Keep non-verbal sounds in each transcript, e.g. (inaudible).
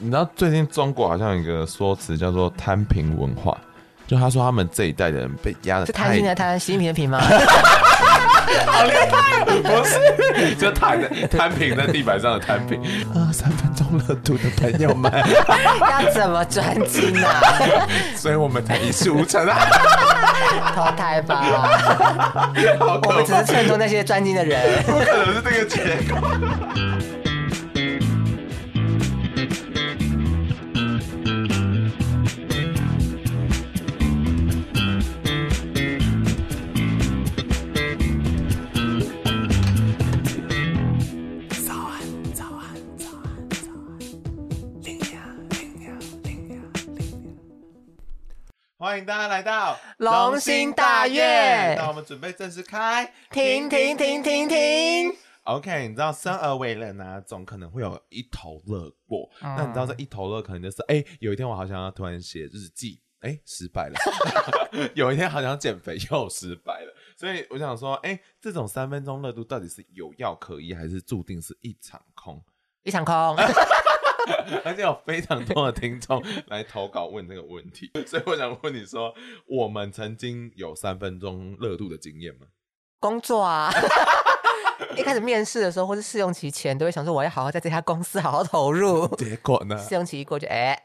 你知道最近中国好像有一个说辞叫做“摊平文化”，就他说他们这一代的人被压的是贪心的贪，习近平的平吗？好厉害！不是，就躺在摊平在地板上的摊平。(laughs) 啊，三分钟热度的朋友们，(laughs) 要怎么专精啊？(laughs) 所以我们才一事无成啊！投胎吧！我们只是衬托那些专精的人，不可能是这个结果。欢迎大家来到龙兴大院。那我们准备正式开，停停停停停。OK，你知道生而为人呢、啊，总可能会有一头热过。嗯、那你知道这一头热，可能就是哎，有一天我好想要突然写日记，哎，失败了。(laughs) 有一天好想减肥，又失败了。所以我想说，哎，这种三分钟热度到底是有药可医，还是注定是一场空？一场空。(laughs) 而且有非常多的听众来投稿问这个问题，(laughs) 所以我想问你说，我们曾经有三分钟热度的经验吗？工作啊，(laughs) 一开始面试的时候或是试用期前，都会想说我要好好在这家公司好好投入。结果呢？试用期一过就哎，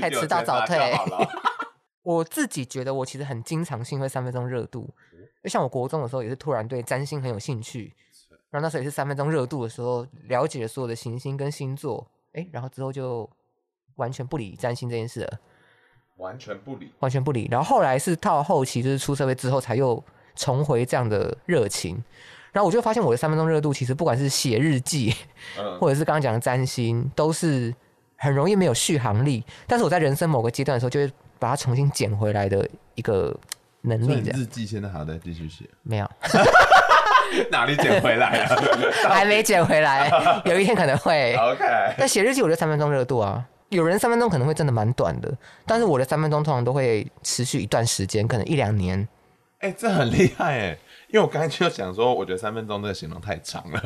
太迟到早退。我自己觉得我其实很经常性会三分钟热度，就像我国中的时候也是突然对占星很有兴趣。然后那时候也是三分钟热度的时候，了解了所有的行星跟星座，哎，然后之后就完全不理占星这件事了，完全不理，完全不理。然后后来是到后期，就是出社会之后，才又重回这样的热情。然后我就发现我的三分钟热度，其实不管是写日记，嗯，或者是刚刚讲的占星，都是很容易没有续航力。但是我在人生某个阶段的时候，就会把它重新捡回来的一个能力。日记现在还在继续写？没有。(laughs) (laughs) 哪里捡回来了？(laughs) 还没捡回来，(laughs) 有一天可能会。OK。那写日记，我觉得三分钟热度啊，有人三分钟可能会真的蛮短的，但是我的三分钟通常都会持续一段时间，可能一两年。哎、欸，这很厉害哎，因为我刚才就想说，我觉得三分钟这个形容太长了，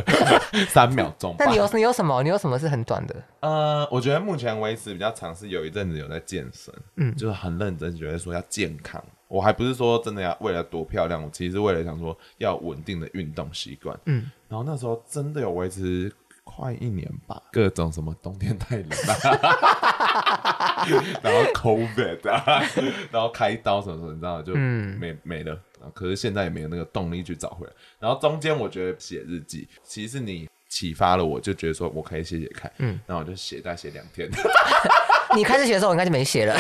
三秒钟。那你有你有什么？你有什么是很短的？呃，我觉得目前为止比较长是有一阵子有在健身，嗯，就是很认真，觉得说要健康。我还不是说真的要为了多漂亮，我其实是为了想说要稳定的运动习惯。嗯，然后那时候真的有维持快一年吧，各种什么冬天太冷啊，(laughs) 然后 COVID 啊，然后开刀什么什么，你知道就没、嗯、没了。可是现在也没有那个动力去找回来。然后中间我觉得写日记，其实你启发了我，就觉得说我可以写写看。嗯，然后我就写再写两天。(laughs) (laughs) 你开始写的时候，我应该就没写了。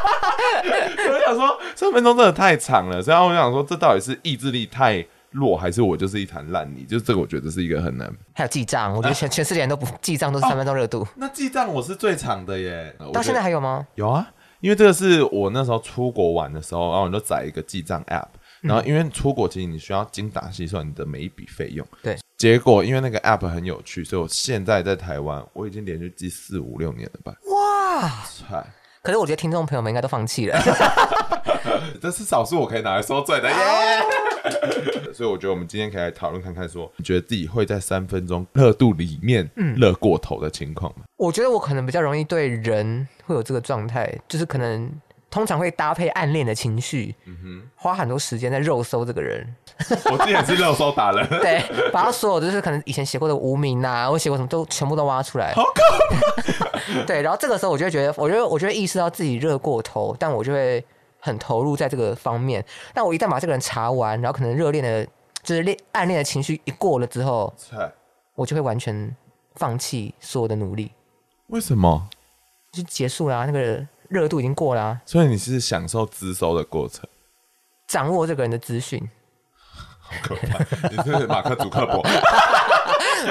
(laughs) 我想说，三分钟真的太长了，所以我想说，这到底是意志力太弱，还是我就是一滩烂泥？就是这个，我觉得是一个很难。还有记账，我觉得全、啊、全世界人都不记账，都是三分钟热度。哦、那记账我是最长的耶，(laughs) 到现在还有吗？有啊，因为这个是我那时候出国玩的时候，然后我就载一个记账 App，然后因为出国其实你需要精打细算你的每一笔费用。对。结果因为那个 App 很有趣，所以我现在在台湾，我已经连续记四五六年了吧。哇！嗨。可是我觉得听众朋友们应该都放弃了，(laughs) 这是少数我可以拿来说嘴的耶。(laughs) 所以我觉得我们今天可以来讨论看看，说你觉得自己会在三分钟热度里面热过头的情况吗？我觉得我可能比较容易对人会有这个状态，就是可能。通常会搭配暗恋的情绪，嗯哼，花很多时间在肉搜这个人。(laughs) 我之前是热搜达人，(laughs) 对，把他所有就是可能以前写过的无名啊，(laughs) 我写过什么都全部都挖出来。好可怕。对，然后这个时候我就会觉得，我觉得我就会意识到自己热过头，但我就会很投入在这个方面。但我一旦把这个人查完，然后可能热恋的，就是恋暗恋的情绪一过了之后，我就会完全放弃所有的努力。为什么？就结束了啊，那个。热度已经过了，啊，所以你是享受资收的过程，掌握这个人的资讯。好可怕！你是马克·祖克伯，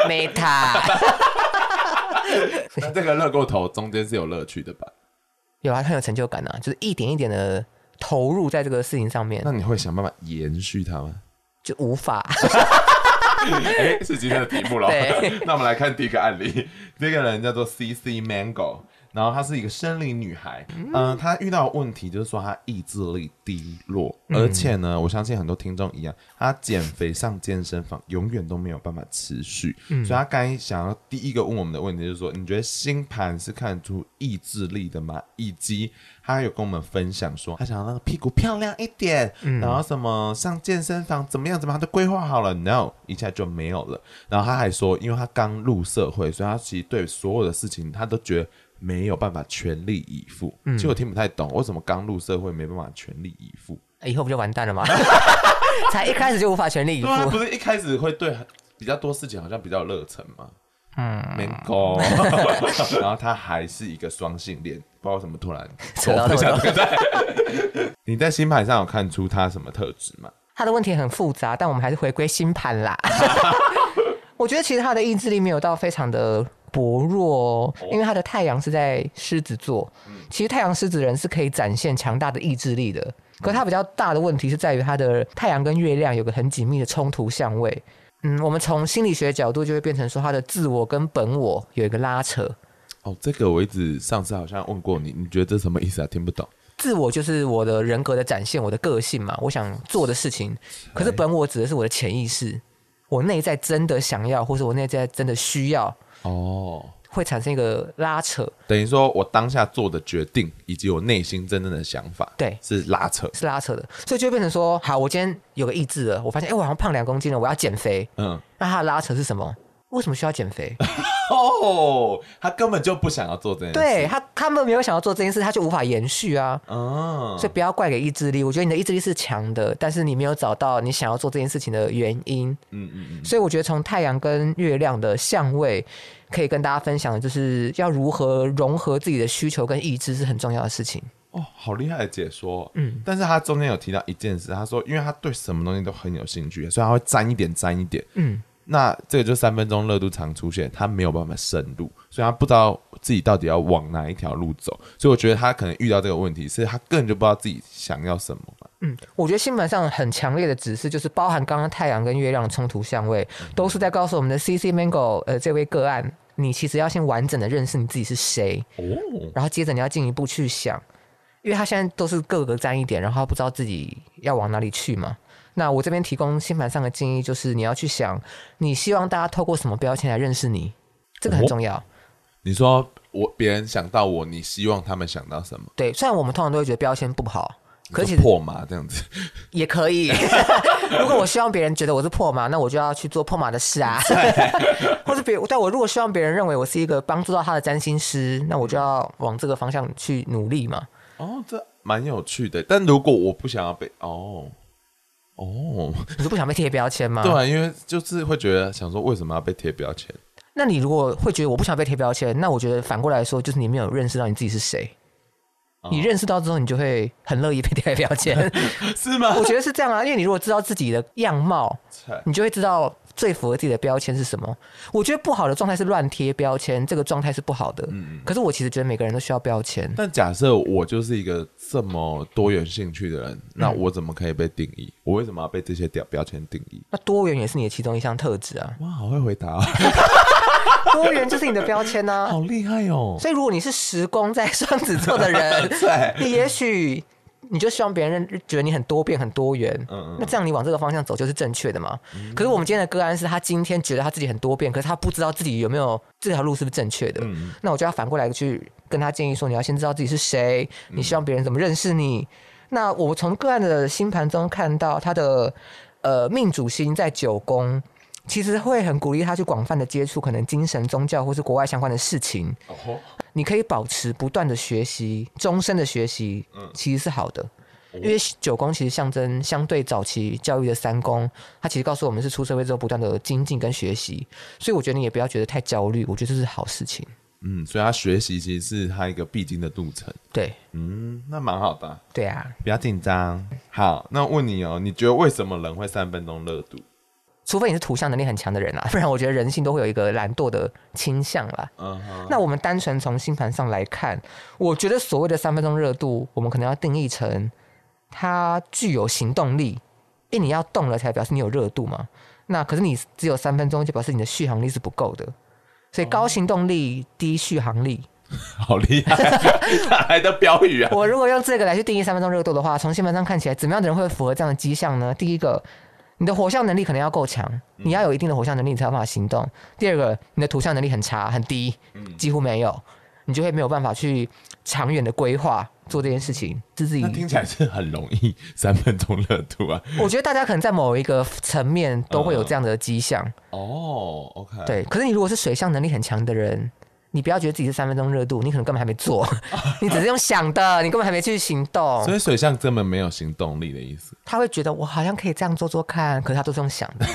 没他。那这个乐过头中间是有乐趣的吧？有啊，很有成就感啊，就是一点一点的投入在这个事情上面。那你会想办法延续它吗？就无法。(laughs) 哎、欸，是今天的题目了。那我们来看第一个案例，这个人叫做 C C Mango。然后她是一个生理女孩，嗯、呃，她遇到的问题就是说她意志力低落，嗯、而且呢，我相信很多听众一样，她减肥上健身房永远都没有办法持续，嗯、所以她刚才想要第一个问我们的问题就是说，你觉得星盘是看出意志力的吗？以及她有跟我们分享说，她想要那个屁股漂亮一点，嗯、然后什么上健身房怎么样怎么样，她都规划好了，no，一下就没有了。然后她还说，因为她刚入社会，所以她其实对所有的事情她都觉得。没有办法全力以赴，嗯、其实我听不太懂，为什么刚入社会没办法全力以赴？以后不就完蛋了吗？(laughs) 才一开始就无法全力以赴，对啊，不是一开始会对比较多事情好像比较热忱吗？嗯，没够。(laughs) 然后他还是一个双性恋，不知道为什么突然扯到这个。(laughs) 你在星盘上有看出他什么特质吗？他的问题很复杂，但我们还是回归星盘啦。我觉得其实他的意志力没有到非常的。薄弱，因为他的太阳是在狮子座。其实太阳狮子人是可以展现强大的意志力的，可是他比较大的问题是在于他的太阳跟月亮有个很紧密的冲突相位。嗯，我们从心理学角度就会变成说他的自我跟本我有一个拉扯。哦，这个我一直上次好像问过你，你觉得这什么意思啊？听不懂。自我就是我的人格的展现，我的个性嘛，我想做的事情。可是本我指的是我的潜意识，我内在真的想要，或是我内在真的需要。哦，会产生一个拉扯，等于说我当下做的决定，以及我内心真正的想法，对，是拉扯，是拉扯的，所以就会变成说，好，我今天有个意志了，我发现，哎，我好像胖两公斤了，我要减肥，嗯，那它的拉扯是什么？为什么需要减肥？(laughs) 哦，他根本就不想要做这件事。对他，他们没有想要做这件事，他就无法延续啊。哦，所以不要怪给意志力。我觉得你的意志力是强的，但是你没有找到你想要做这件事情的原因。嗯嗯嗯。所以我觉得从太阳跟月亮的相位，可以跟大家分享的就是要如何融合自己的需求跟意志是很重要的事情。哦，好厉害的解说。嗯，但是他中间有提到一件事，他说，因为他对什么东西都很有兴趣，所以他会沾一点，沾一点。嗯。那这个就三分钟热度常出现，他没有办法深入，所以他不知道自己到底要往哪一条路走。所以我觉得他可能遇到这个问题，是他根本就不知道自己想要什么。嗯，我觉得星盘上很强烈的指示，就是包含刚刚太阳跟月亮的冲突相位，都是在告诉我们的 CC Mango 呃这位个案，你其实要先完整的认识你自己是谁，哦，然后接着你要进一步去想，因为他现在都是各个沾一点，然后他不知道自己要往哪里去嘛。那我这边提供星盘上的建议，就是你要去想，你希望大家透过什么标签来认识你，这个很重要。哦、你说我别人想到我，你希望他们想到什么？对，虽然我们通常都会觉得标签不好，可是破马这样子 (laughs) 也可以。(laughs) 如果我希望别人觉得我是破马，那我就要去做破马的事啊。(laughs) 或者别，但我如果希望别人认为我是一个帮助到他的占星师，那我就要往这个方向去努力嘛。哦，这蛮有趣的。但如果我不想要被哦。哦，你是不想被贴标签吗？对啊，因为就是会觉得想说，为什么要被贴标签？那你如果会觉得我不想被贴标签，那我觉得反过来说，就是你没有认识到你自己是谁。哦、你认识到之后，你就会很乐意被贴标签，(laughs) 是吗？我觉得是这样啊，因为你如果知道自己的样貌，你就会知道。最符合自己的标签是什么？我觉得不好的状态是乱贴标签，这个状态是不好的。嗯，可是我其实觉得每个人都需要标签。但假设我就是一个这么多元兴趣的人，嗯、那我怎么可以被定义？我为什么要被这些标标签定义？那多元也是你的其中一项特质啊！哇，好会回答啊！(laughs) 多元就是你的标签啊！好厉害哦！所以如果你是十宫在双子座的人，(laughs) 对你也许。你就希望别人觉得你很多变、很多元，嗯嗯，那这样你往这个方向走就是正确的嘛？嗯、可是我们今天的个案是他今天觉得他自己很多变，可是他不知道自己有没有这条路是不是正确的。嗯、那我就要反过来去跟他建议说，你要先知道自己是谁，你希望别人怎么认识你。嗯、那我从个案的星盘中看到他的呃命主星在九宫。其实会很鼓励他去广泛的接触可能精神、宗教或是国外相关的事情。你可以保持不断的学习，终身的学习，其实是好的。嗯、因为九宫其实象征相对早期教育的三宫，它其实告诉我们是出社会之后不断的精进跟学习。所以我觉得你也不要觉得太焦虑，我觉得这是好事情。嗯，所以他学习其实是他一个必经的路程。对，嗯，那蛮好的。对啊，不要紧张。好，那问你哦，你觉得为什么人会三分钟热度？除非你是图像能力很强的人啊，(laughs) 不然我觉得人性都会有一个懒惰的倾向啦。Uh huh. 那我们单纯从星盘上来看，我觉得所谓的三分钟热度，我们可能要定义成它具有行动力，因为你要动了才表示你有热度嘛。那可是你只有三分钟，就表示你的续航力是不够的。所以高行动力、低续航力，(laughs) 好厉害，哪来的标语啊？(laughs) 我如果用这个来去定义三分钟热度的话，从新闻上看起来，怎么样的人会符合这样的迹象呢？第一个，你的火象能力可能要够强，你要有一定的火象能力，你才有办法行动。第二个，你的土象能力很差很低，几乎没有，你就会没有办法去长远的规划做这件事情。自己听起来是很容易三分钟热度啊。(laughs) 我觉得大家可能在某一个层面都会有这样的迹象。哦，OK，对。可是你如果是水象能力很强的人。你不要觉得自己是三分钟热度，你可能根本还没做，(laughs) 你只是用想的，你根本还没去行动。所以水象根本没有行动力的意思。他会觉得我好像可以这样做做看，可是他都是用想的，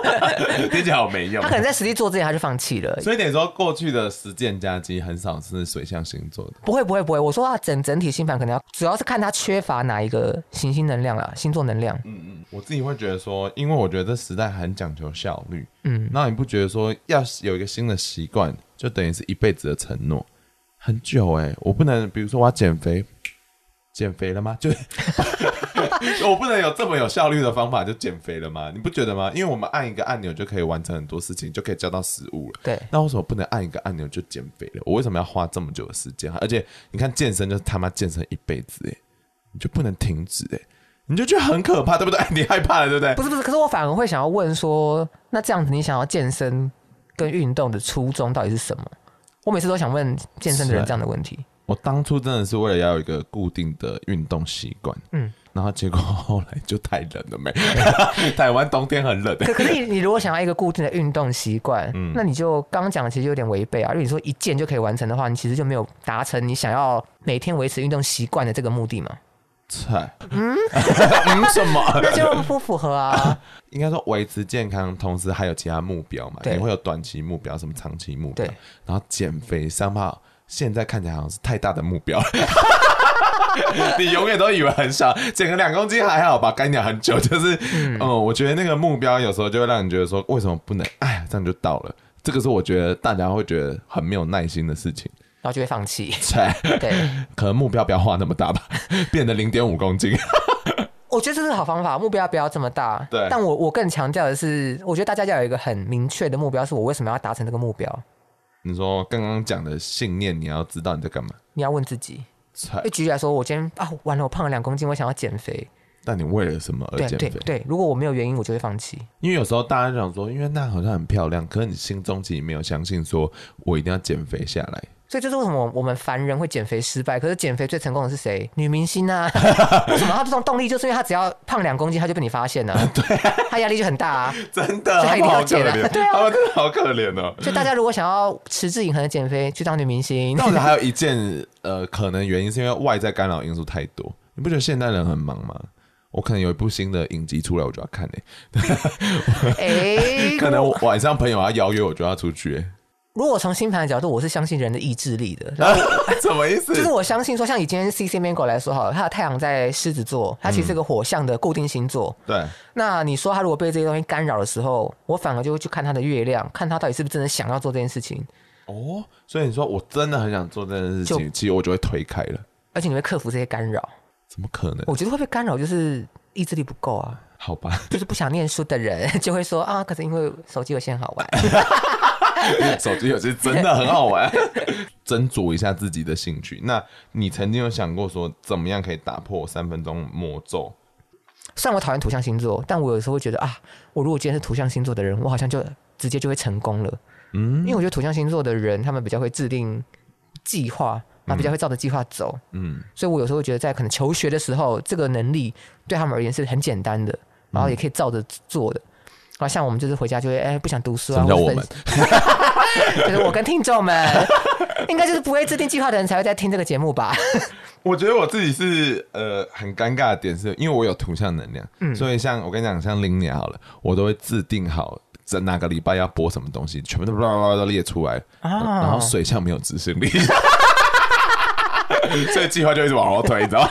(laughs) 听起来好没用。他可能在实际做之前他就放弃了。所以等于说过去的实践家机很少是水象星座的。不会不会不会，我说他整整体星盘可能要主要是看他缺乏哪一个行星能量啊，星座能量。嗯嗯，我自己会觉得说，因为我觉得这时代很讲求效率。嗯，那你不觉得说要有一个新的习惯？就等于是一辈子的承诺，很久哎、欸，我不能，比如说我要减肥，减肥了吗？就 (laughs) 我不能有这么有效率的方法就减肥了吗？你不觉得吗？因为我们按一个按钮就可以完成很多事情，就可以交到食物了。对，那为什么不能按一个按钮就减肥了？我为什么要花这么久的时间？而且你看健身就是他妈健身一辈子哎、欸，你就不能停止哎、欸，你就觉得很可怕，对不对？(laughs) 你害怕了，对不对？不是不是，可是我反而会想要问说，那这样子你想要健身？跟运动的初衷到底是什么？我每次都想问健身的人这样的问题。我当初真的是为了要有一个固定的运动习惯，嗯，然后结果后来就太冷了没。(laughs) 台湾冬天很冷。可可是你你如果想要一个固定的运动习惯，嗯，那你就刚刚讲的其实有点违背啊。如果你说一键就可以完成的话，你其实就没有达成你想要每天维持运动习惯的这个目的嘛。菜，嗯，(laughs) 嗯，什么？(laughs) 那就不符合啊。(laughs) 应该说维持健康，同时还有其他目标嘛？对，你会有短期目标，什么长期目标？对。然后减肥，三炮现在看起来好像是太大的目标。你永远都以为很小，减个两公斤还好吧？干掉很久，就是，嗯，嗯，我觉得那个目标有时候就会让你觉得说，为什么不能？哎呀，这样就到了。这个是我觉得大家会觉得很没有耐心的事情。然后就会放弃。(laughs) 对，可能目标不要画那么大吧，(laughs) 变得零点五公斤。(laughs) 我觉得这是好方法，目标不要这么大。对，但我我更强调的是，我觉得大家要有一个很明确的目标，是我为什么要达成这个目标。你说刚刚讲的信念，你要知道你在干嘛？你要问自己。就举例来说，我今天啊，完了，我胖了两公斤，我想要减肥。但你为了什么而减肥？对对对，如果我没有原因，我就会放弃。因为有时候大家想说，因为那好像很漂亮，可是你心中其实没有相信，说我一定要减肥下来。所以这是为什么我们凡人会减肥失败？可是减肥最成功的是谁？女明星啊！(laughs) 为什么她这种动力？就是因为她只要胖两公斤，她就被你发现了。(laughs) 对，她压力就很大啊！(laughs) 真的，所以她一定要减了。对啊，他们真的好可怜哦。所以大家如果想要持之以恒的减肥，去当女明星。那我觉得还有一件呃，可能原因是因为外在干扰因素太多。你不觉得现代人很忙吗？我可能有一部新的影集出来，我就要看呢。哎，可能晚上朋友要邀约，我就要出去。如果从星盘的角度，我是相信人的意志力的。(laughs) 然后 (laughs) 什么意思？就是我相信说，像以今天 C C Mango 来说，好了，他的太阳在狮子座，他其实是个火象的固定星座。对、嗯。那你说他如果被这些东西干扰的时候，我反而就会去看他的月亮，看他到底是不是真的想要做这件事情。哦，所以你说我真的很想做这件事情，其实我就会推开了。而且你会克服这些干扰？怎么可能？我觉得会被干扰，就是意志力不够啊。好吧。就是不想念书的人 (laughs) 就会说啊，可是因为手机有限好玩。(laughs) 手机游戏真的很好玩，(laughs) 斟酌一下自己的兴趣。那你曾经有想过说，怎么样可以打破三分钟魔咒？虽然我讨厌土象星座，但我有时候会觉得啊，我如果今天是土象星座的人，我好像就直接就会成功了。嗯，因为我觉得土象星座的人，他们比较会制定计划，那，比较会照着计划走。嗯，所以我有时候会觉得，在可能求学的时候，这个能力对他们而言是很简单的，然后也可以照着做的。好像我们就是回家就会哎、欸、不想读书啊，我们 (laughs) 就是我跟听众们，(laughs) 应该就是不会制定计划的人才会在听这个节目吧？(laughs) 我觉得我自己是呃很尴尬的点是，因为我有图像能量，嗯，所以像我跟你讲，像零年好了，我都会制定好在哪个礼拜要播什么东西，全部都啦啦啦都列出来，哦、然后水象没有执行力，所以计划就一直往后推，你知道。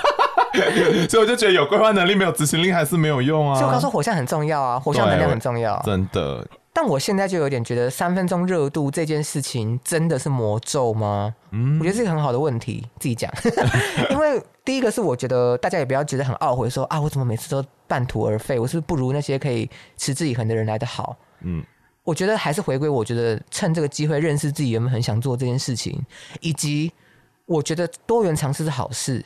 (laughs) 所以我就觉得有规划能力没有执行力还是没有用啊。所以我刚说火象很重要啊，火象能量很重要，真的。但我现在就有点觉得三分钟热度这件事情真的是魔咒吗？嗯，我觉得是一个很好的问题，自己讲。(laughs) 因为第一个是我觉得大家也不要觉得很懊悔，说啊，我怎么每次都半途而废？我是不是不如那些可以持之以恒的人来的好？嗯。我觉得还是回归，我觉得趁这个机会认识自己，有没有很想做这件事情，以及我觉得多元尝试是好事。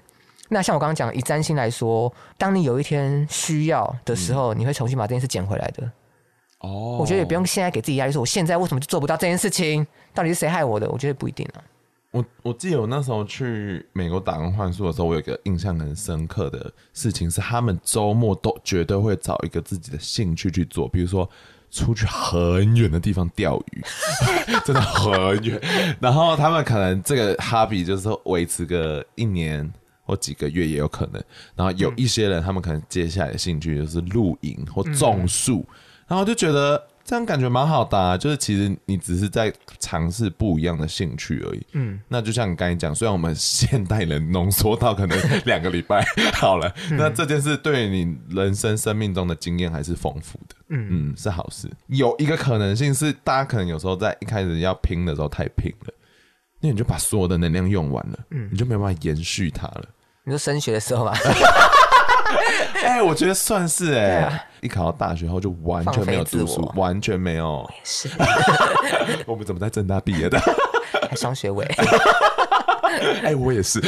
那像我刚刚讲，以占星来说，当你有一天需要的时候，嗯、你会重新把这件事捡回来的。哦，我觉得也不用现在给自己压力，说我现在为什么就做不到这件事情？到底是谁害我的？我觉得不一定啊。我我记得我那时候去美国打工换宿的时候，我有一个印象很深刻的事情是，他们周末都绝对会找一个自己的兴趣去做，比如说出去很远的地方钓鱼，(laughs) 真的很远。然后他们可能这个 hobby 就是维持个一年或几个月也有可能。然后有一些人，他们可能接下来的兴趣就是露营或种树，然后就觉得。这样感觉蛮好的啊，就是其实你只是在尝试不一样的兴趣而已。嗯，那就像你刚才讲，虽然我们现代人浓缩到可能两个礼拜好了，那这件事对你人生生命中的经验还是丰富的。嗯嗯，是好事。有一个可能性是，大家可能有时候在一开始要拼的时候太拼了，那你就把所有的能量用完了，嗯，你就没办法延续它了。你说升学的时候吧。(laughs) 哎、欸，我觉得算是哎、欸，啊、一考到大学后就完全没有读书，完全没有。是，(laughs) 我们怎么在正大毕业的？还双学位。(laughs) 哎、欸，我也是。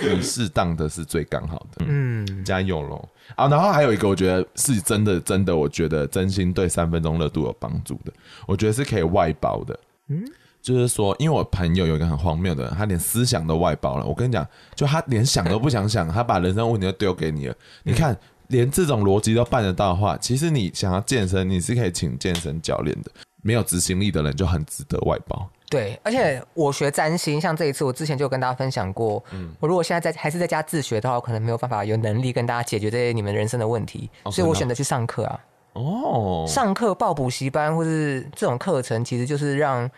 你适当的是最刚好的，嗯，加油喽！啊，然后还有一个，我觉得是真的，真的，我觉得真心对三分钟热度有帮助的，我觉得是可以外包的，嗯。就是说，因为我朋友有一个很荒谬的人，他连思想都外包了。我跟你讲，就他连想都不想想，他把人生问题都丢给你了。你看，连这种逻辑都办得到的话，其实你想要健身，你是可以请健身教练的。没有执行力的人就很值得外包。对，而且我学占星，像这一次，我之前就有跟大家分享过，嗯，我如果现在在还是在家自学的话，我可能没有办法有能力跟大家解决这些你们人生的问题，所以我选择去上课啊。哦，上课报补习班或是这种课程，其实就是让。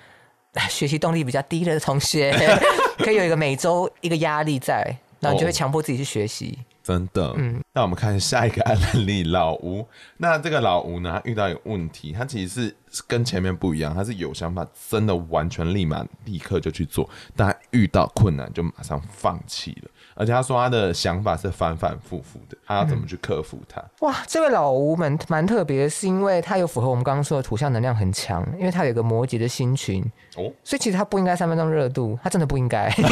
学习动力比较低的同学，(laughs) 可以有一个每周一个压力在，然后你就会强迫自己去学习。哦，真的，嗯。那我们看下一个案例，老吴。那这个老吴呢，他遇到一个问题，他其实是跟前面不一样，他是有想法，真的完全立马立刻就去做，但遇到困难就马上放弃了。而且他说他的想法是反反复复的，他要怎么去克服它？嗯、哇，这位老吴蛮蛮特别，是因为他有符合我们刚刚说的土象能量很强，因为他有个摩羯的星群哦，所以其实他不应该三分钟热度，他真的不应该。(laughs)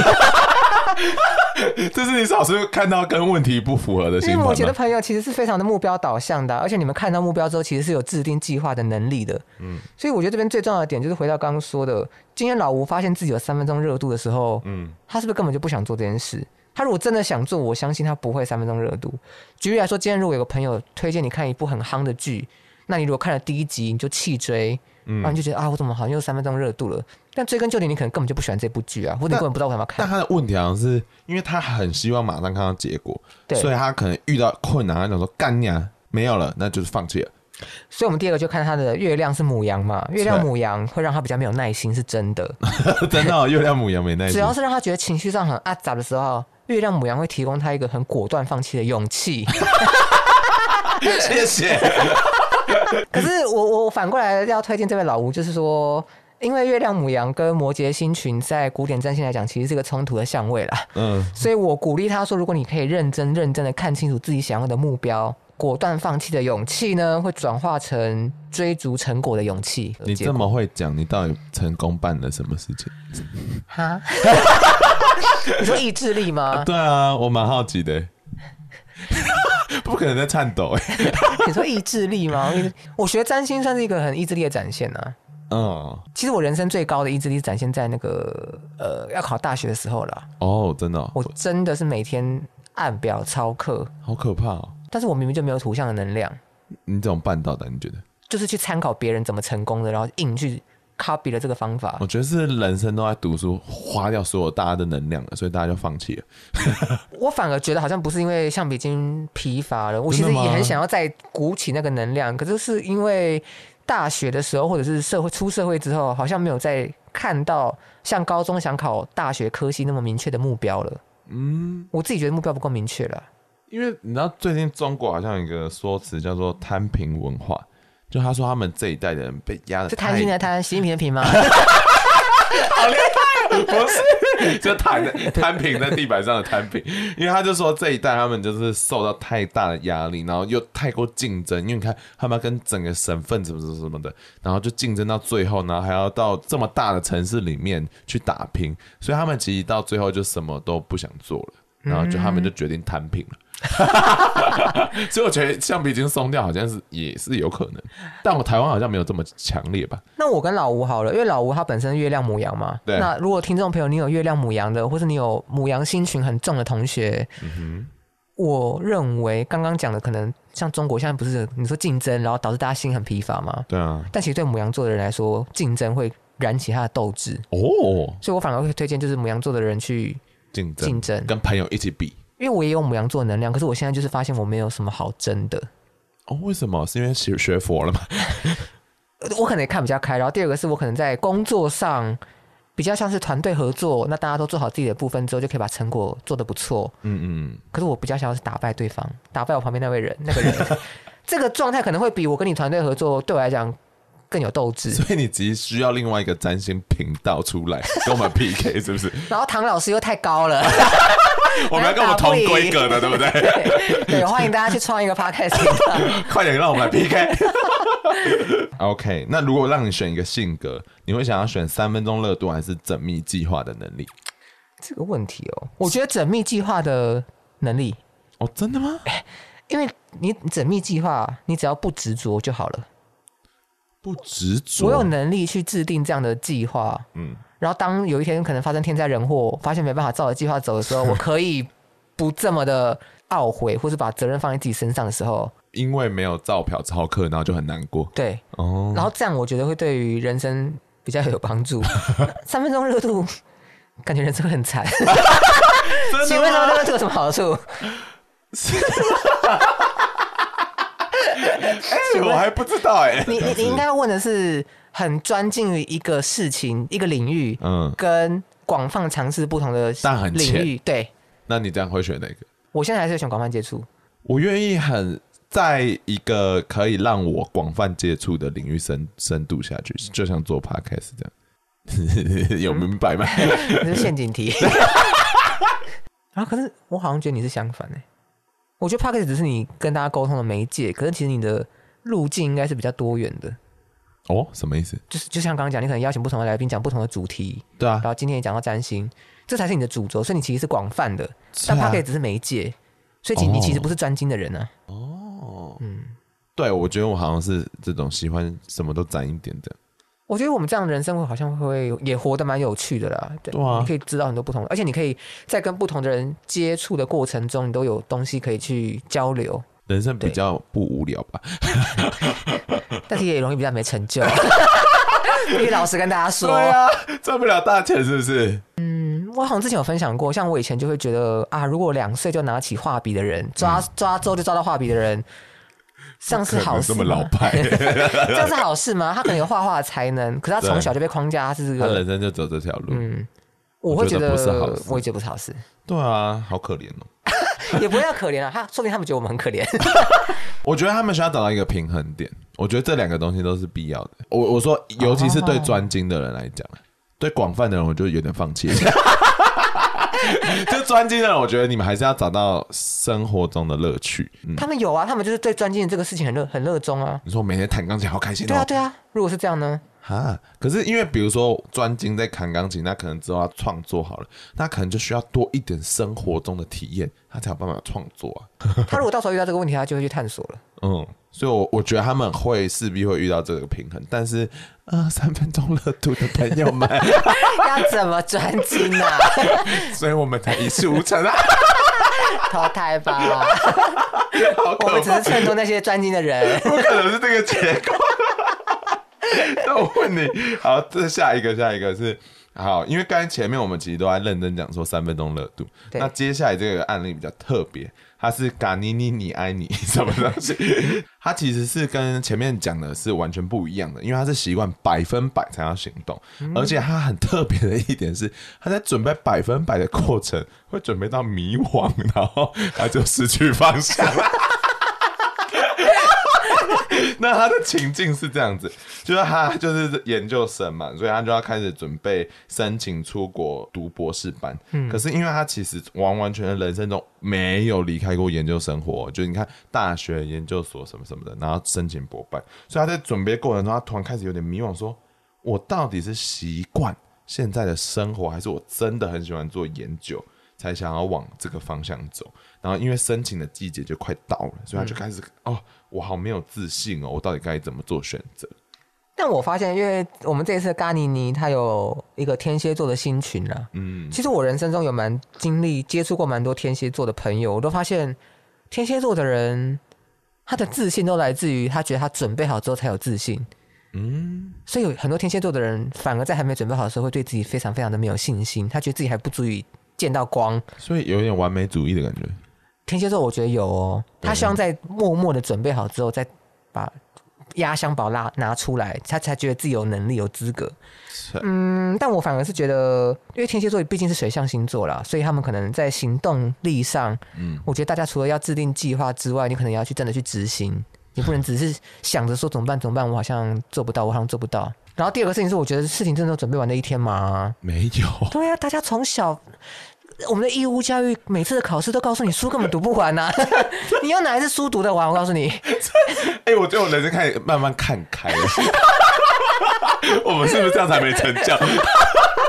(laughs) 这是你老是看到跟问题不符合的星盘？因为摩羯的朋友其实是非常的目标导向的，而且你们看到目标之后，其实是有制定计划的能力的。嗯，所以我觉得这边最重要的点就是回到刚刚说的，今天老吴发现自己有三分钟热度的时候，嗯，他是不是根本就不想做这件事？他如果真的想做，我相信他不会三分钟热度。举例来说，今天如果有个朋友推荐你看一部很夯的剧，那你如果看了第一集你就弃追，嗯，然后你就觉得啊，我怎么好像又三分钟热度了？但追根究底，你可能根本就不喜欢这部剧啊，或者你根本不知道为什么要看。但他的问题好像是因为他很希望马上看到结果，对所以他可能遇到困难，他想说干呀，没有了，那就是放弃了。所以，我们第二个就看他的月亮是母羊嘛，月亮母羊会让他比较没有耐心，是真的，(laughs) 真的、哦，月亮母羊没耐心。只要是让他觉得情绪上很阿杂的时候。月亮母羊会提供他一个很果断放弃的勇气。谢谢。(laughs) 可是我我反过来要推荐这位老吴，就是说，因为月亮母羊跟摩羯星群在古典占星来讲，其实是个冲突的相位啦。嗯。所以我鼓励他说，如果你可以认真认真的看清楚自己想要的目标，果断放弃的勇气呢，会转化成追逐成果的勇气。你这么会讲，你到底成功办了什么事情？哈？(laughs) 你说意志力吗？啊对啊，我蛮好奇的。(laughs) 不可能在颤抖哎。(laughs) 你说意志力吗？我学占星算是一个很意志力的展现啊。嗯。其实我人生最高的意志力展现在那个呃要考大学的时候了。哦，真的、哦。我真的是每天按表操课，好可怕哦。但是我明明就没有图像的能量。你怎么办到的？你觉得？就是去参考别人怎么成功的，然后硬去。copy 了这个方法，我觉得是人生都在读书，花掉所有大家的能量了，所以大家就放弃了。(laughs) 我反而觉得好像不是因为橡皮筋疲乏了，(laughs) 我其实也很想要再鼓起那个能量，可是是因为大学的时候，或者是社会出社会之后，好像没有再看到像高中想考大学科系那么明确的目标了。嗯，我自己觉得目标不够明确了，因为你知道最近中国好像有一个说辞叫做摊平文化。就他说，他们这一代的人被压的，是贪心的贪，习近平的平吗？(laughs) 好厉害！不是，就躺在摊平在地板上的摊平，因为他就说这一代他们就是受到太大的压力，然后又太过竞争，因为你看他们要跟整个省份什么什么什么的，然后就竞争到最后，然后还要到这么大的城市里面去打拼，所以他们其实到最后就什么都不想做了，然后就他们就决定摊平了。(laughs) 所以我觉得橡皮筋松掉好像是也是有可能，但我台湾好像没有这么强烈吧？那我跟老吴好了，因为老吴他本身月亮母羊嘛。对。那如果听众朋友你有月亮母羊的，或是你有母羊星群很重的同学，嗯哼，我认为刚刚讲的可能像中国现在不是你说竞争，然后导致大家心很疲乏吗？对啊。但其实对母羊座的人来说，竞争会燃起他的斗志哦。所以我反而会推荐就是母羊座的人去竞争，竞争跟朋友一起比。因为我也有母羊座能量，可是我现在就是发现我没有什么好争的。哦，为什么？是因为学学佛了吗？(laughs) 我可能也看比较开。然后第二个是我可能在工作上比较像是团队合作，那大家都做好自己的部分之后，就可以把成果做得不错。嗯嗯。可是我比较想要是打败对方，打败我旁边那位人，那个人，(laughs) 这个状态可能会比我跟你团队合作对我来讲更有斗志。所以你急需要另外一个占星频道出来 (laughs) 跟我们 PK，是不是？然后唐老师又太高了。(laughs) 我们要跟我们同规格的，对不对？(laughs) 对，欢迎大家去创一个 podcast。快点让我们来 PK。OK，那如果让你选一个性格，你会想要选三分钟热度还是缜密计划的能力？这个问题哦，我觉得缜密计划的能力。哦，真的吗？因为你缜密计划，你只要不执着就好了。不执着，我有能力去制定这样的计划。嗯。然后当有一天可能发生天灾人祸，发现没办法照着计划走的时候，(laughs) 我可以不这么的懊悔，或是把责任放在自己身上的时候，因为没有照表操课，然后就很难过。对，哦，然后这样我觉得会对于人生比较有帮助。(laughs) 三分钟热度，感觉人生很惨。(laughs) 请问三分钟热度有什么好处？哎，我还不知道哎。你你你应该问的是。很专精于一个事情、一个领域，嗯，跟广泛尝试不同的领域，对。那你这样会选哪个？我现在还是选广泛接触。我愿意很在一个可以让我广泛接触的领域深深度下去，就像做 podcast 这样，(laughs) 有明白吗？(laughs) 这、嗯、是陷阱题。(laughs) 啊，可是我好像觉得你是相反哎，我觉得 podcast 只是你跟大家沟通的媒介，可是其实你的路径应该是比较多元的。哦，什么意思？就是就像刚刚讲，你可能邀请不同的来宾讲不同的主题，对啊。然后今天也讲到占星，这才是你的主轴，所以你其实是广泛的，啊、但它可以只是媒介，所以你其实不是专精的人呢、啊。哦，嗯，对，我觉得我好像是这种喜欢什么都沾一点的。我觉得我们这样的人生会好像会也活得蛮有趣的啦，对，对啊，你可以知道很多不同的，而且你可以在跟不同的人接触的过程中，你都有东西可以去交流。人生比较不无聊吧，(laughs) 但是也容易比较没成就。(laughs) 可以老实跟大家说，对啊，赚不了大钱是不是？嗯，我好像之前有分享过，像我以前就会觉得啊，如果两岁就拿起画笔的人，抓抓周就抓到画笔的人，像是好事吗？这么老派，这样是好事吗？他可能有画画的才能，可是他从小就被框架，他是这个，他人生就走这条路。嗯，我会觉得不是好事，我也觉得不是好事。对啊，好可怜哦。(laughs) 也不要可怜啊，他说不定他们觉得我们很可怜。(laughs) 我觉得他们需要找到一个平衡点。我觉得这两个东西都是必要的。我我说，尤其是对专精的人来讲，对广泛的人，我就有点放弃。(laughs) (laughs) 就专精的人，我觉得你们还是要找到生活中的乐趣。嗯、他们有啊，他们就是对专精的这个事情很热很热衷啊。你说我每天弹钢琴好开心、哦？对啊对啊。如果是这样呢？啊，可是因为比如说专精在弹钢琴，那可能之后要创作好了，那可能就需要多一点生活中的体验，他才有办法创作啊。(laughs) 他如果到时候遇到这个问题，他就会去探索了。嗯，所以我，我我觉得他们会势必会遇到这个平衡，但是，呃，三分钟热度的朋友们 (laughs) 要怎么专精呢？(laughs) 所以我们才一事无成啊，(laughs) 投胎吧。我们只是衬托那些专精的人，不可能是这个结果。那我问你，好，这下一个，下一个是好，因为刚才前面我们其实都在认真讲说三分钟热度，那接下来这个案例比较特别，它是嘎妮妮你爱你 (laughs) 什么东西？它其实是跟前面讲的是完全不一样的，因为它是习惯百分百才要行动，而且它很特别的一点是，他在准备百分百的过程会准备到迷惘，然后他就失去方向了。那他的情境是这样子，就是他就是研究生嘛，所以他就要开始准备申请出国读博士班。嗯，可是因为他其实完完全全人生中没有离开过研究生活，就你看大学研究所什么什么的，然后申请博班，所以他在准备过程中，他突然开始有点迷惘，说：“我到底是习惯现在的生活，还是我真的很喜欢做研究？”才想要往这个方向走，然后因为申请的季节就快到了，所以他就开始、嗯、哦，我好没有自信哦，我到底该怎么做选择？但我发现，因为我们这一次嘎妮妮她有一个天蝎座的新群了，嗯，其实我人生中有蛮经历接触过蛮多天蝎座的朋友，我都发现天蝎座的人他的自信都来自于他觉得他准备好之后才有自信，嗯，所以有很多天蝎座的人反而在还没准备好的时候会对自己非常非常的没有信心，他觉得自己还不足以。见到光，所以有点完美主义的感觉。天蝎座我觉得有哦，他希望在默默的准备好之后，再把压箱宝拉拿出来，他才觉得自己有能力、有资格。嗯，但我反而是觉得，因为天蝎座毕竟是水象星座啦，所以他们可能在行动力上，嗯，我觉得大家除了要制定计划之外，你可能要去真的去执行，你不能只是想着说怎么办怎么办，我好像做不到，我好像做不到。然后第二个事情是，我觉得事情真的都准备完的一天吗？没有。对啊，大家从小。我们的义务教育每次的考试都告诉你书根本读不完呐、啊，(laughs) 你有哪一次书读得完？我告诉你，(laughs) 哎、欸，我觉得我人生开始慢慢看开了。(laughs) 我们是不是这样才没成就？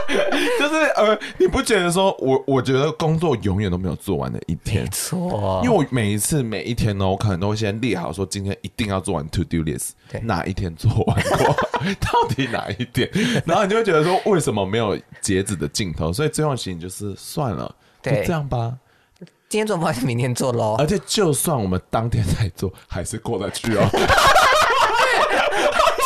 (laughs) 就是呃，你不觉得说我我觉得工作永远都没有做完的一天？没错，因为我每一次每一天呢，我可能都会先列好说今天一定要做完 to do list，哪一天做完过，(laughs) 到底哪一点？(laughs) 然后你就会觉得说为什么没有截止的尽头？所以最后其实就是算了，就这样吧。今天做不完就明天做喽。而且就算我们当天再做，还是过得去哦。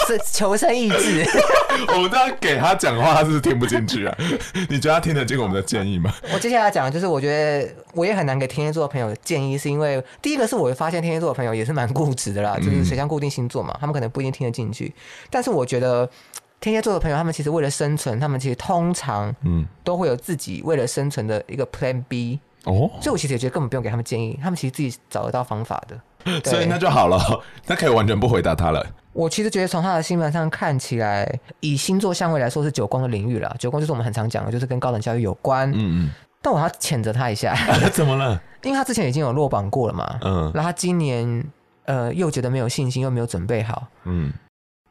是求生意志。(laughs) 我们这样给他讲话，他是不是听不进去啊？(laughs) 你觉得他听得进我们的建议吗？我接下来讲的就是，我觉得我也很难给天蝎座的朋友建议，是因为第一个是我会发现天蝎座的朋友也是蛮固执的啦，就是水象固定星座嘛，他们可能不一定听得进去。但是我觉得天蝎座的朋友，他们其实为了生存，他们其实通常嗯都会有自己为了生存的一个 Plan B 哦，所以我其实也觉得根本不用给他们建议，他们其实自己找得到方法的。(laughs) 所以那就好了，那可以完全不回答他了。我其实觉得从他的星盘上看起来，以星座相位来说是九宫的领域了。九宫就是我们很常讲的，就是跟高等教育有关。嗯嗯。但我要谴责他一下，(laughs) 怎么了？因为他之前已经有落榜过了嘛。嗯。然后他今年呃又觉得没有信心，又没有准备好。嗯。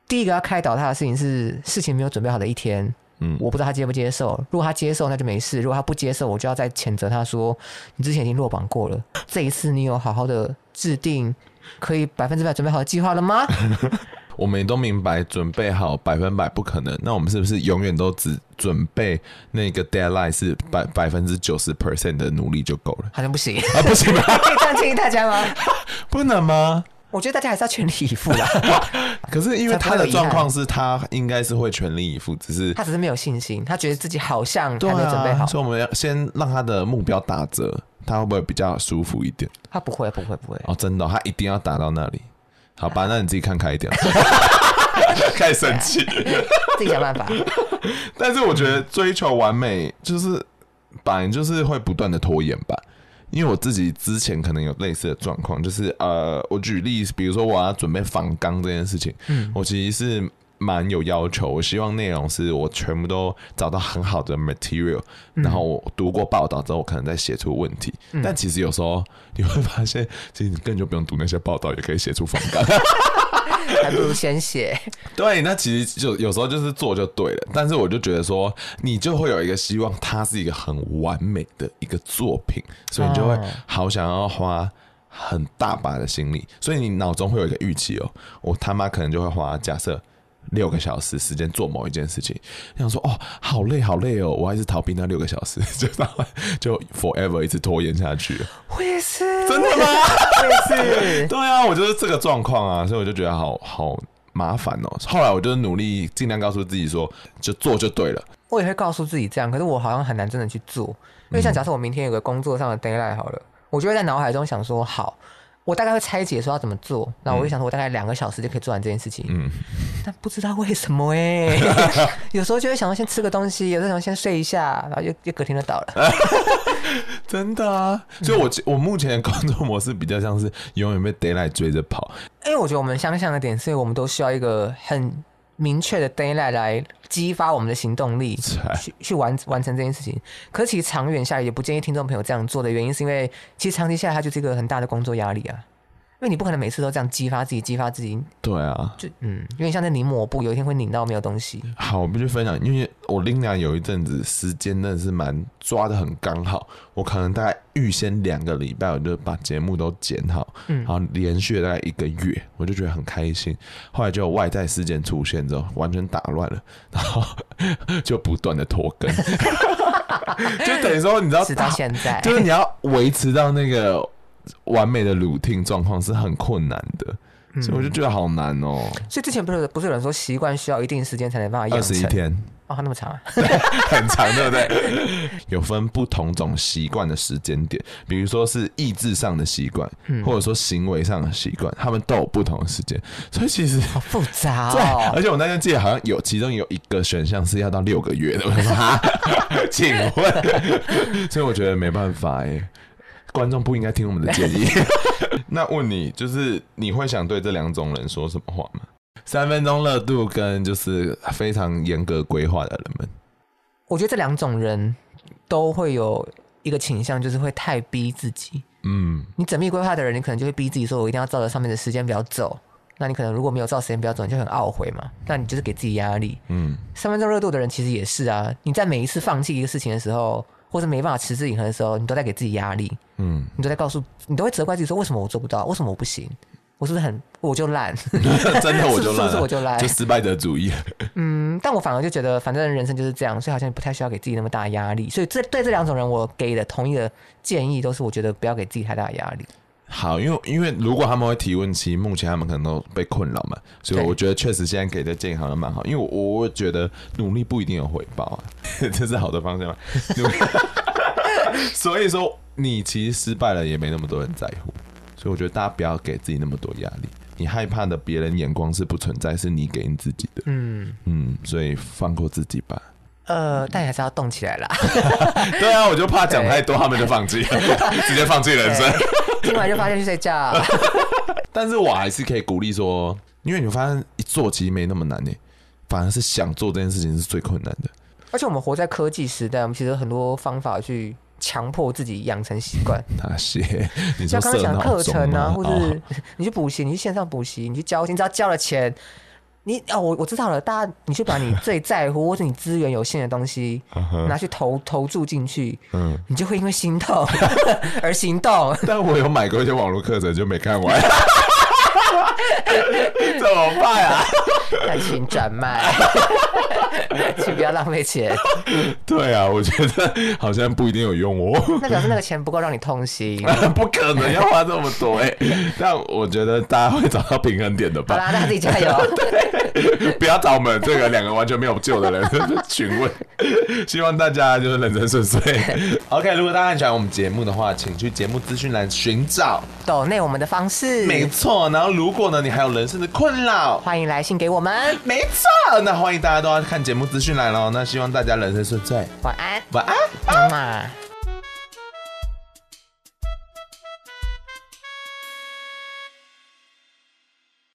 第一个要开导他的事情是事情没有准备好的一天。嗯。我不知道他接不接受。如果他接受，那就没事；如果他不接受，我就要再谴责他说：“你之前已经落榜过了，这一次你有好好的制定。”可以百分之百准备好的计划了吗？(laughs) 我们也都明白，准备好百分百不可能。那我们是不是永远都只准备那个 deadline 是百百分之九十 percent 的努力就够了？好像不行啊，不行吗？可 (laughs) 以这样建议大家吗？(laughs) 不能吗？我觉得大家还是要全力以赴啦。可是因为他的状况是他应该是会全力以赴，只是他只是没有信心，他觉得自己好像还没准备好，啊、所以我们要先让他的目标打折。他会不会比较舒服一点？他不会，不会，不会。哦，真的、哦，他一定要打到那里。好吧，(laughs) 那你自己看开一点。(laughs) 开始生气，(laughs) 自己想办法。但是我觉得追求完美，就是反正就是会不断的拖延吧。因为我自己之前可能有类似的状况，就是呃，我举例，比如说我要准备仿钢这件事情，嗯，我其实是。蛮有要求，我希望内容是我全部都找到很好的 material，嗯、然后我读过报道之后，我可能再写出问题。嗯、但其实有时候你会发现，其实你根本就不用读那些报道，也可以写出风格，(laughs) 还不如先写。(laughs) 对，那其实就有时候就是做就对了。但是我就觉得说，你就会有一个希望，它是一个很完美的一个作品，所以你就会好想要花很大把的心力，所以你脑中会有一个预期哦，我他妈可能就会花假设。六个小时时间做某一件事情，想说哦，好累好累哦，我还是逃避那六个小时，(laughs) 就就 forever 一直拖延下去。我也是，真的吗？我也是。(laughs) 对啊，我就是这个状况啊，所以我就觉得好好麻烦哦。后来我就努力尽量告诉自己说，就做就对了。我也会告诉自己这样，可是我好像很难真的去做，因为像假设我明天有个工作上的 deadline 好了，我就会在脑海中想说好。我大概会拆解说要怎么做，然后我就想说，我大概两个小时就可以做完这件事情。嗯，(laughs) 但不知道为什么哎、欸，(laughs) 有时候就会想到先吃个东西，有时候想先睡一下，然后又又隔天就倒了。(laughs) 真的啊，所以我我目前的工作模式比较像是永远被 daylight 追着跑。因为我觉得我们相像的点，所以我们都需要一个很明确的 d a y l i g h t 来激发我们的行动力，(laughs) 去去完完成这件事情。可是其实长远下来，也不建议听众朋友这样做的原因，是因为其实长期下来，它就是一个很大的工作压力啊。因为你不可能每次都这样激发自己，激发自己。对啊，就嗯，因为像在拧抹布，有一天会拧到没有东西。好，我们就分享，因为我 Lina 有一阵子时间真的是蛮抓的很刚好，我可能大概预先两个礼拜，我就把节目都剪好，嗯，然后连续大概一个月，我就觉得很开心。后来就有外在事件出现之后，完全打乱了，然后 (laughs) 就不断的拖更，(laughs) 就等于说，你知道，直到现在，就是你要维持到那个。完美的 routine 状况是很困难的，嗯、所以我就觉得好难哦。所以之前不是不是有人说习惯需要一定时间才能办法养成？二十一天哦，那么长，啊 (laughs) 很长，对不对？(laughs) 有分不同种习惯的时间点，比如说是意志上的习惯，嗯、或者说行为上的习惯，他们都有不同的时间，所以其实好复杂哦。(laughs) 对，而且我那天记得好像有其中有一个选项是要到六个月的，请问，所以我觉得没办法哎。观众不应该听我们的建议。(laughs) 那问你，就是你会想对这两种人说什么话吗？三分钟热度跟就是非常严格规划的人们，我觉得这两种人都会有一个倾向，就是会太逼自己。嗯，你缜密规划的人，你可能就会逼自己说，我一定要照着上面的时间表走。那你可能如果没有照时间表走，你就很懊悔嘛。那你就是给自己压力。嗯，三分钟热度的人其实也是啊。你在每一次放弃一个事情的时候。或是没办法持之以恒的时候，你都在给自己压力，嗯，你都在告诉，你都会责怪自己说，为什么我做不到？为什么我不行？我是不是很我就烂？(laughs) 真的我就烂，是不是我就烂？就失败者主义。(laughs) 嗯，但我反而就觉得，反正人生就是这样，所以好像不太需要给自己那么大压力。所以这对这两种人，我给的同一个建议都是，我觉得不要给自己太大压力。好，因为因为如果他们会提问，其实目前他们可能都被困扰嘛，所以我觉得确实现在给的建议好像蛮好。因为我 (laughs) 我觉得努力不一定有回报啊，(laughs) 这是好的方向嘛。所以说，你其实失败了也没那么多人在乎，所以我觉得大家不要给自己那么多压力。你害怕的别人眼光是不存在，是你给你自己的。嗯嗯，所以放过自己吧。呃，但还是要动起来啦。(laughs) 对啊，我就怕讲太多，他们就放弃，(laughs) 直接放弃人生。听完就发现去睡觉。(laughs) 但是我还是可以鼓励说，因为你发现一做其实没那么难呢，反而是想做这件事情是最困难的。而且我们活在科技时代，我们其实有很多方法去强迫自己养成习惯。哪些？你像刚刚讲课程啊，或者你去补习，你去线上补习，你去交，你只要交了钱，你哦，我我知道了，大家你去把你最 (laughs) 在乎或者你资源有限的东西拿去投投注进去，嗯，你就会因为心痛 (laughs) (laughs) 而行动。但我有买过一些网络课程，就没看完。怎么办啊？(laughs) 赶紧转卖，(laughs) 请不要浪费钱。对啊，我觉得好像不一定有用哦。那表示那个钱不够让你痛心。(laughs) 不可能要花这么多哎、欸！但我觉得大家会找到平衡点的吧。好啦，那自己加油。对，不要找我们这个两个完全没有救的人询问。希望大家就是人生顺遂。OK，如果大家很喜欢我们节目的话，请去节目资讯栏寻找抖内我们的方式。没错，然后如果呢，你还有人生的困扰，欢迎来信给我们。没错，那欢迎大家都要看节目资讯来了。那希望大家人生顺遂，晚安，晚安，妈妈。